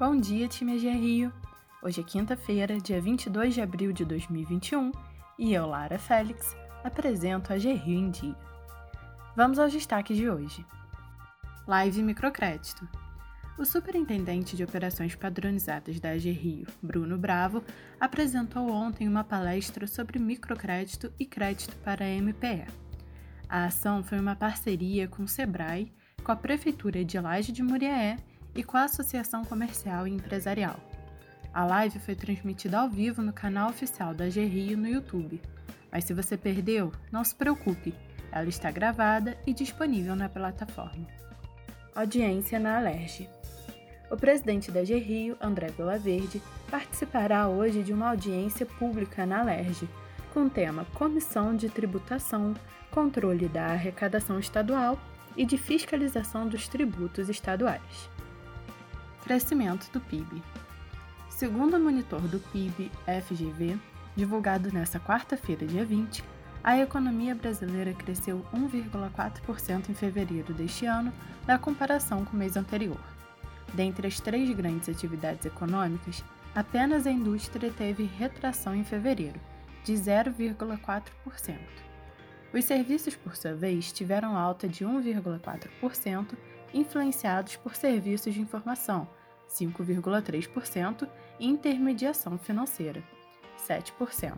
Bom dia, time AG Rio! Hoje é quinta-feira, dia 22 de abril de 2021 e eu, Lara Félix, apresento a Rio em Dia. Vamos aos destaques de hoje. Live Microcrédito. O superintendente de operações padronizadas da AG Rio, Bruno Bravo, apresentou ontem uma palestra sobre microcrédito e crédito para a MPE. A ação foi uma parceria com o Sebrae, com a Prefeitura de Laje de Muriaé e com a Associação Comercial e Empresarial. A live foi transmitida ao vivo no canal oficial da GRIO no YouTube. Mas se você perdeu, não se preocupe, ela está gravada e disponível na plataforma. Audiência na Alerj. O presidente da GRIO, André Vilaverde, participará hoje de uma audiência pública na Alerj, com o tema Comissão de Tributação, Controle da Arrecadação Estadual e de Fiscalização dos Tributos Estaduais. Crescimento do PIB. Segundo o monitor do PIB, FGV, divulgado nesta quarta-feira, dia 20, a economia brasileira cresceu 1,4% em fevereiro deste ano, na comparação com o mês anterior. Dentre as três grandes atividades econômicas, apenas a indústria teve retração em fevereiro, de 0,4%. Os serviços, por sua vez, tiveram alta de 1,4%, influenciados por serviços de informação, 5,3%, e intermediação financeira, 7%.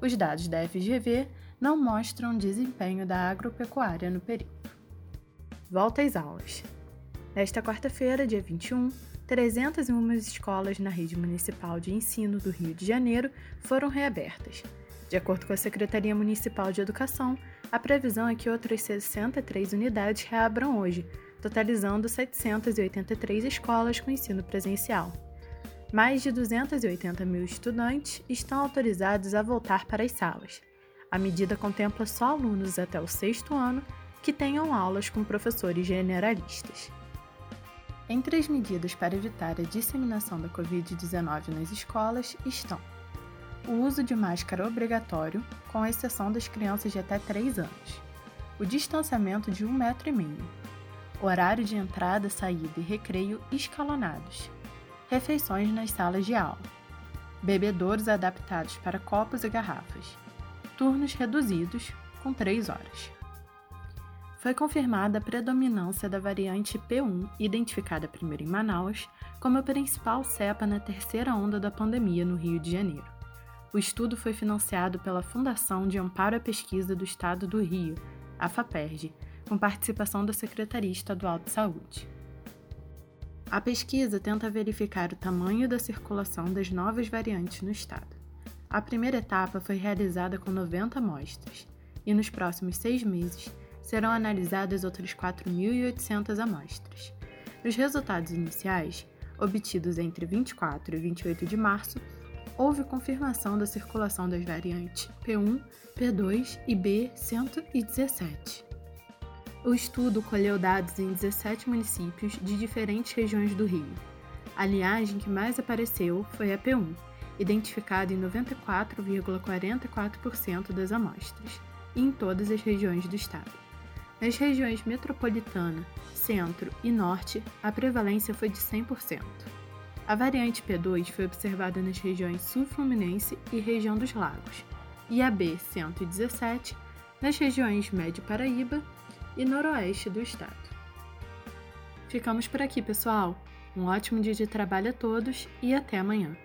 Os dados da FGV não mostram desempenho da agropecuária no período. Volta às aulas. Nesta quarta-feira, dia 21, 301 escolas na rede municipal de ensino do Rio de Janeiro foram reabertas. De acordo com a Secretaria Municipal de Educação, a previsão é que outras 63 unidades reabram hoje, totalizando 783 escolas com ensino presencial. Mais de 280 mil estudantes estão autorizados a voltar para as salas. A medida contempla só alunos até o sexto ano que tenham aulas com professores generalistas. Entre as medidas para evitar a disseminação da Covid-19 nas escolas estão o uso de máscara obrigatório, com exceção das crianças de até 3 anos, o distanciamento de um metro e meio, horário de entrada, saída e recreio escalonados, refeições nas salas de aula, bebedouros adaptados para copos e garrafas, turnos reduzidos, com 3 horas. Foi confirmada a predominância da variante P1, identificada primeiro em Manaus, como a principal cepa na terceira onda da pandemia no Rio de Janeiro. O estudo foi financiado pela Fundação de Amparo à Pesquisa do Estado do Rio, a FAPERJ, com participação da Secretaria Estadual de Saúde. A pesquisa tenta verificar o tamanho da circulação das novas variantes no estado. A primeira etapa foi realizada com 90 amostras, e nos próximos seis meses serão analisadas outras 4.800 amostras. Nos resultados iniciais, obtidos entre 24 e 28 de março, houve confirmação da circulação das variantes P1, P2 e B117. O estudo colheu dados em 17 municípios de diferentes regiões do Rio. A linhagem que mais apareceu foi a P1, identificada em 94,44% das amostras, e em todas as regiões do estado. Nas regiões metropolitana, centro e norte, a prevalência foi de 100%. A variante P2 foi observada nas regiões sul-fluminense e região dos lagos, e a B117 nas regiões Médio Paraíba e noroeste do estado. Ficamos por aqui, pessoal. Um ótimo dia de trabalho a todos e até amanhã.